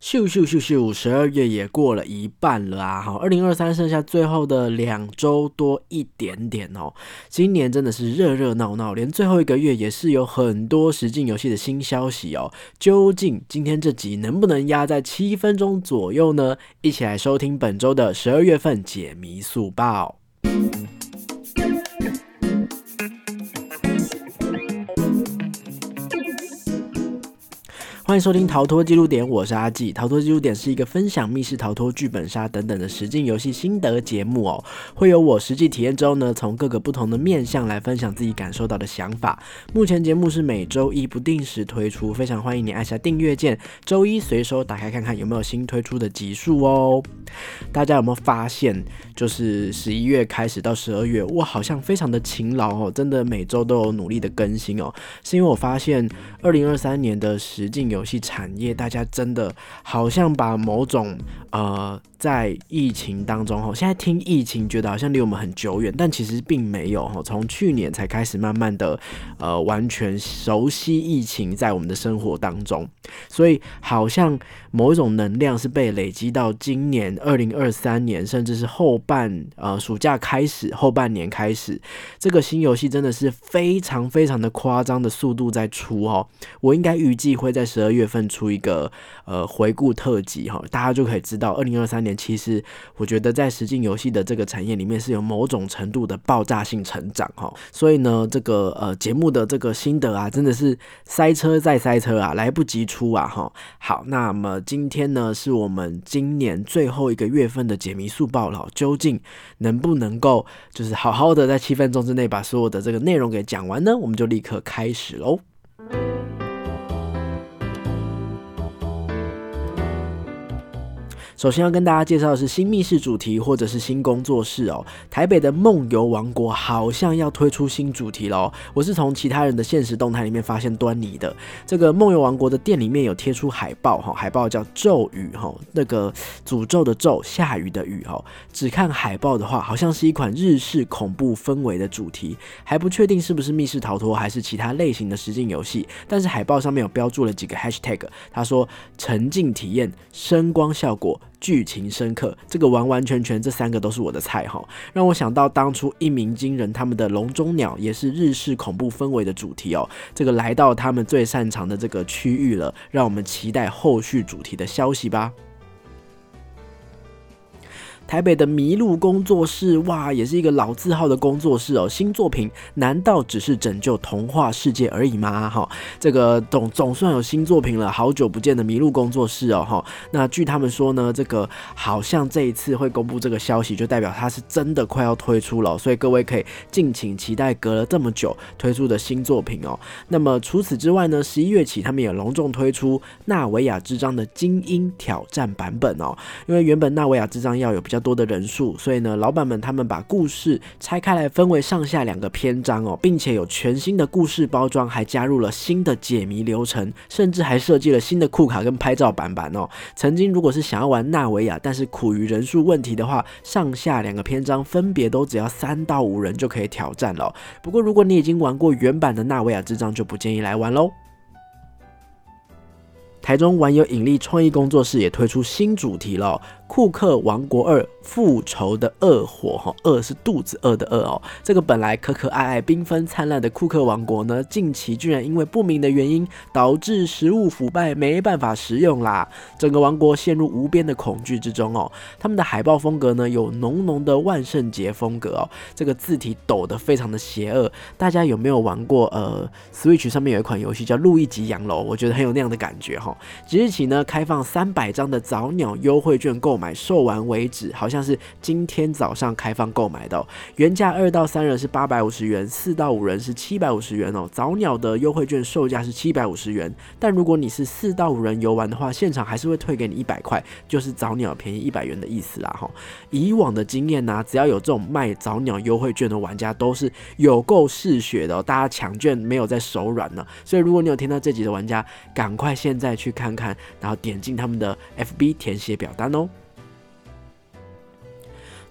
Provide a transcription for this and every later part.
咻咻咻咻，十二月也过了一半了啊！好，二零二三剩下最后的两周多一点点哦。今年真的是热热闹闹，连最后一个月也是有很多实境游戏的新消息哦。究竟今天这集能不能压在七分钟左右呢？一起来收听本周的十二月份解谜速报。欢迎收听逃脱记录点，我是阿纪。逃脱记录点是一个分享密室逃脱、剧本杀等等的实境游戏心得节目哦。会有我实际体验之后呢，从各个不同的面向来分享自己感受到的想法。目前节目是每周一不定时推出，非常欢迎你按下订阅键，周一随手打开看看有没有新推出的集数哦。大家有没有发现，就是十一月开始到十二月，我好像非常的勤劳哦，真的每周都有努力的更新哦。是因为我发现二零二三年的实境游游戏产业，大家真的好像把某种呃。在疫情当中哈，现在听疫情觉得好像离我们很久远，但其实并没有哈。从去年才开始慢慢的呃完全熟悉疫情在我们的生活当中，所以好像某一种能量是被累积到今年二零二三年，甚至是后半呃暑假开始后半年开始，这个新游戏真的是非常非常的夸张的速度在出哦。我应该预计会在十二月份出一个呃回顾特辑哈，大家就可以知道二零二三年。其实我觉得在实境游戏的这个产业里面是有某种程度的爆炸性成长哈，所以呢，这个呃节目的这个心得啊，真的是塞车再塞车啊，来不及出啊哈。好，那么今天呢是我们今年最后一个月份的解谜速报了，究竟能不能够就是好好的在七分钟之内把所有的这个内容给讲完呢？我们就立刻开始喽。首先要跟大家介绍的是新密室主题或者是新工作室哦。台北的梦游王国好像要推出新主题喽。我是从其他人的现实动态里面发现端倪的。这个梦游王国的店里面有贴出海报哈，海报叫咒语哈，那个诅咒的咒，下雨的雨哈。只看海报的话，好像是一款日式恐怖氛围的主题，还不确定是不是密室逃脱还是其他类型的实境游戏。但是海报上面有标注了几个 hashtag，他说沉浸体验、声光效果。剧情深刻，这个完完全全这三个都是我的菜哈，让我想到当初一鸣惊人他们的笼中鸟也是日式恐怖氛围的主题哦，这个来到他们最擅长的这个区域了，让我们期待后续主题的消息吧。台北的麋鹿工作室，哇，也是一个老字号的工作室哦。新作品难道只是拯救童话世界而已吗？哈，这个总总算有新作品了，好久不见的麋鹿工作室哦，哈。那据他们说呢，这个好像这一次会公布这个消息，就代表它是真的快要推出了，所以各位可以敬请期待隔了这么久推出的新作品哦。那么除此之外呢，十一月起他们也隆重推出纳维亚之章的精英挑战版本哦，因为原本纳维亚之章要有比较。多的人数，所以呢，老板们他们把故事拆开来，分为上下两个篇章哦，并且有全新的故事包装，还加入了新的解谜流程，甚至还设计了新的库卡跟拍照版本哦。曾经如果是想要玩纳维亚，但是苦于人数问题的话，上下两个篇章分别都只要三到五人就可以挑战了。不过如果你已经玩过原版的纳维亚之章，就不建议来玩喽。台中玩有引力创意工作室也推出新主题了。库克王国二复仇的恶火哈，饿是肚子饿的饿哦。这个本来可可爱爱、缤纷灿烂的库克王国呢，近期居然因为不明的原因导致食物腐败，没办法食用啦。整个王国陷入无边的恐惧之中哦。他们的海报风格呢，有浓浓的万圣节风格哦。这个字体抖得非常的邪恶。大家有没有玩过？呃，Switch 上面有一款游戏叫《路易吉洋楼》，我觉得很有那样的感觉哈。即日起呢，开放三百张的早鸟优惠券购。买售完为止，好像是今天早上开放购买的，原价二到三人是八百五十元，四到五人是七百五十元哦。早鸟的优惠券售价是七百五十元，但如果你是四到五人游玩的话，现场还是会退给你一百块，就是早鸟便宜一百元的意思啦哈。以往的经验呢，只要有这种卖早鸟优惠券的玩家，都是有够嗜血的，大家抢券没有在手软呢。所以如果你有听到这集的玩家，赶快现在去去看看，然后点进他们的 FB 填写表单哦。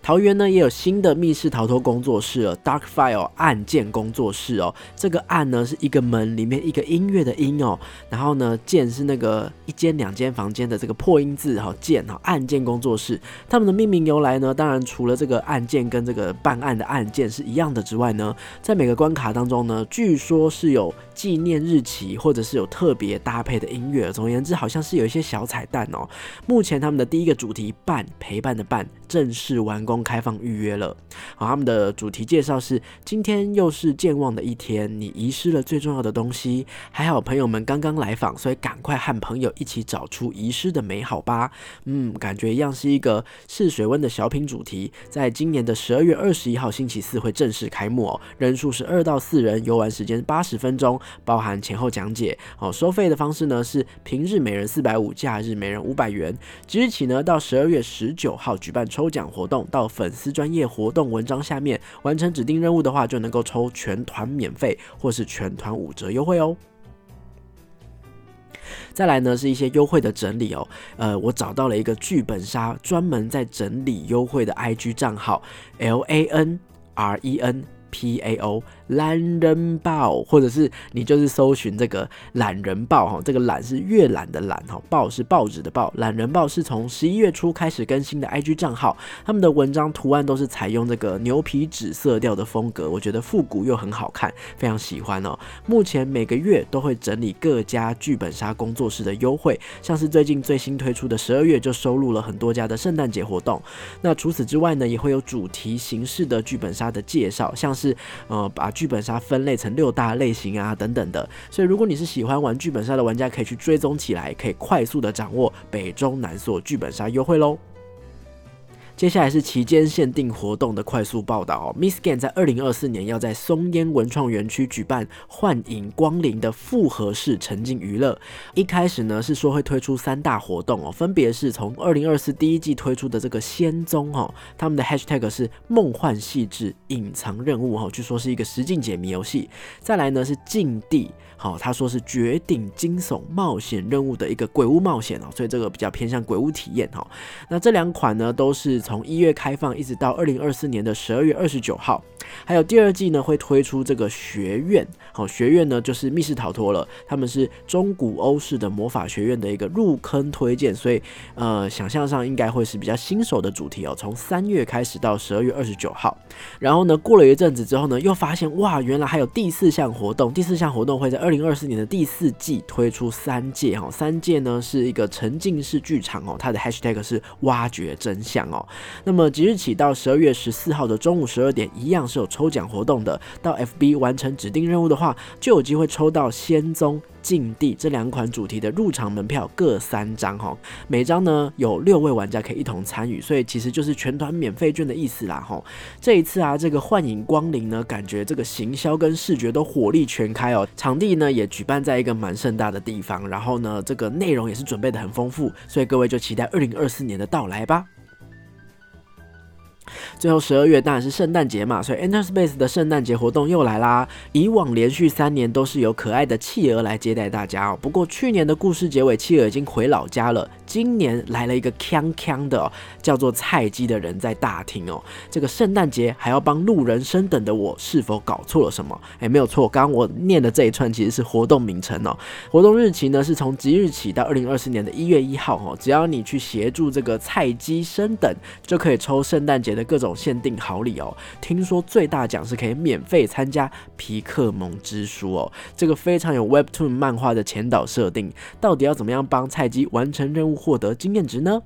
桃园呢也有新的密室逃脱工作室哦，Dark File 案件工作室哦。这个案呢是一个门里面一个音乐的音哦，然后呢键是那个一间两间房间的这个破音字哈键哈案件工作室。他们的命名由来呢，当然除了这个案件跟这个办案的案件是一样的之外呢，在每个关卡当中呢，据说是有纪念日期或者是有特别搭配的音乐。总而言之，好像是有一些小彩蛋哦。目前他们的第一个主题伴陪伴的伴正式完工。开放预约了，好，他们的主题介绍是：今天又是健忘的一天，你遗失了最重要的东西。还好朋友们刚刚来访，所以赶快和朋友一起找出遗失的美好吧。嗯，感觉一样是一个试水温的小品主题，在今年的十二月二十一号星期四会正式开幕哦，人数是二到四人，游玩时间八十分钟，包含前后讲解。哦，收费的方式呢是平日每人四百五，假日每人五百元。即日起呢到十二月十九号举办抽奖活动，到。粉丝专业活动文章下面完成指定任务的话，就能够抽全团免费或是全团五折优惠哦。再来呢是一些优惠的整理哦，呃，我找到了一个剧本杀专门在整理优惠的 IG 账号，L A N R E N P A O。懒人报，或者是你就是搜寻这个懒人报哈，这个懒是阅览的懒哈，报是报纸的报。懒人报是从十一月初开始更新的 IG 账号，他们的文章图案都是采用这个牛皮纸色调的风格，我觉得复古又很好看，非常喜欢哦。目前每个月都会整理各家剧本杀工作室的优惠，像是最近最新推出的十二月就收录了很多家的圣诞节活动。那除此之外呢，也会有主题形式的剧本杀的介绍，像是呃把。剧本杀分类成六大类型啊，等等的，所以如果你是喜欢玩剧本杀的玩家，可以去追踪起来，可以快速的掌握北中南所剧本杀优惠喽。接下来是期间限定活动的快速报道哦。Miss Gan 在二零二四年要在松烟文创园区举办幻影光临的复合式沉浸娱乐。一开始呢是说会推出三大活动哦，分别是从二零二四第一季推出的这个仙踪哦，他们的 Hashtag 是梦幻细致隐藏任务哦，据说是一个实境解谜游戏。再来呢是禁地。好，他说是绝顶惊悚冒险任务的一个鬼屋冒险哦，所以这个比较偏向鬼屋体验哈。那这两款呢，都是从一月开放，一直到二零二四年的十二月二十九号。还有第二季呢，会推出这个学院。好，学院呢就是密室逃脱了，他们是中古欧式的魔法学院的一个入坑推荐，所以呃，想象上应该会是比较新手的主题哦。从三月开始到十二月二十九号，然后呢，过了一阵子之后呢，又发现哇，原来还有第四项活动，第四项活动会在二零二四年的第四季推出三届哈，三届呢是一个沉浸式剧场哦，它的 hashtag 是挖掘真相哦。那么即日起到十二月十四号的中午十二点，一样是有抽奖活动的。到 FB 完成指定任务的话，就有机会抽到仙踪、禁地这两款主题的入场门票各三张哈。每张呢有六位玩家可以一同参与，所以其实就是全团免费券的意思啦哈。这一次啊，这个幻影光临呢，感觉这个行销跟视觉都火力全开哦。场地呢也举办在一个蛮盛大的地方，然后呢这个内容也是准备的很丰富，所以各位就期待二零二四年的到来吧。最后十二月当然是圣诞节嘛，所以 Enter Space 的圣诞节活动又来啦。以往连续三年都是由可爱的企鹅来接待大家哦。不过去年的故事结尾，企鹅已经回老家了。今年来了一个锵锵的，叫做菜鸡的人在大厅哦。这个圣诞节还要帮路人升等的我，是否搞错了什么？哎，没有错，刚刚我念的这一串其实是活动名称哦。活动日期呢是从即日起到二零二四年的一月一号哦。只要你去协助这个菜鸡升等，就可以抽圣诞节的各种。限定好礼哦！听说最大奖是可以免费参加皮克蒙之书哦，这个非常有 Webtoon 漫画的前导设定，到底要怎么样帮菜鸡完成任务获得经验值呢？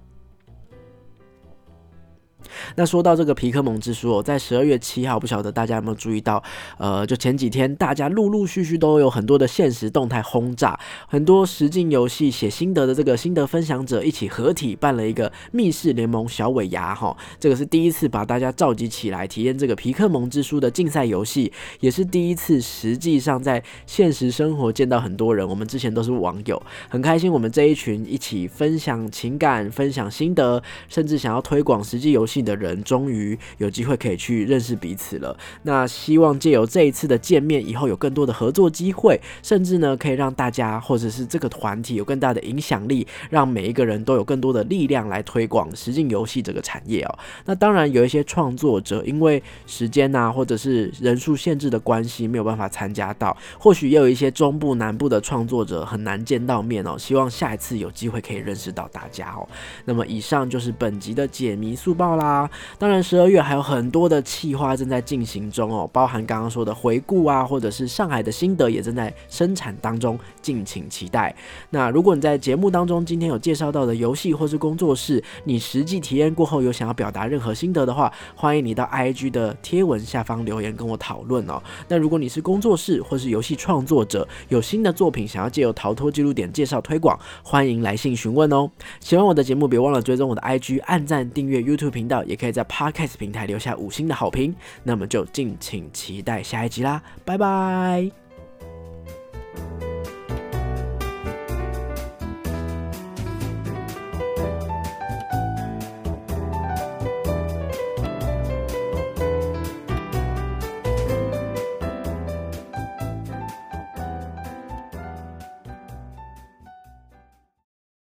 那说到这个皮克蒙之书哦，在十二月七号，不晓得大家有没有注意到？呃，就前几天，大家陆陆续续都有很多的现实动态轰炸，很多实境游戏写心得的这个心得分享者一起合体办了一个密室联盟小尾牙哈，这个是第一次把大家召集起来体验这个皮克蒙之书的竞赛游戏，也是第一次实际上在现实生活见到很多人。我们之前都是网友，很开心我们这一群一起分享情感、分享心得，甚至想要推广实际游戏。的人终于有机会可以去认识彼此了。那希望借由这一次的见面，以后有更多的合作机会，甚至呢可以让大家或者是这个团体有更大的影响力，让每一个人都有更多的力量来推广实境游戏这个产业哦。那当然有一些创作者因为时间呐或者是人数限制的关系，没有办法参加到，或许也有一些中部南部的创作者很难见到面哦。希望下一次有机会可以认识到大家哦。那么以上就是本集的解谜速报啦。当然十二月还有很多的企划正在进行中哦，包含刚刚说的回顾啊，或者是上海的心得也正在生产当中，敬请期待。那如果你在节目当中今天有介绍到的游戏或是工作室，你实际体验过后有想要表达任何心得的话，欢迎你到 IG 的贴文下方留言跟我讨论哦。那如果你是工作室或是游戏创作者，有新的作品想要借由逃脱记录点介绍推广，欢迎来信询问哦。喜欢我的节目，别忘了追踪我的 IG，按赞订阅 YouTube 频道，也可以在 Podcast 平台留下五星的好评。那么就敬请期待下一集啦，拜拜。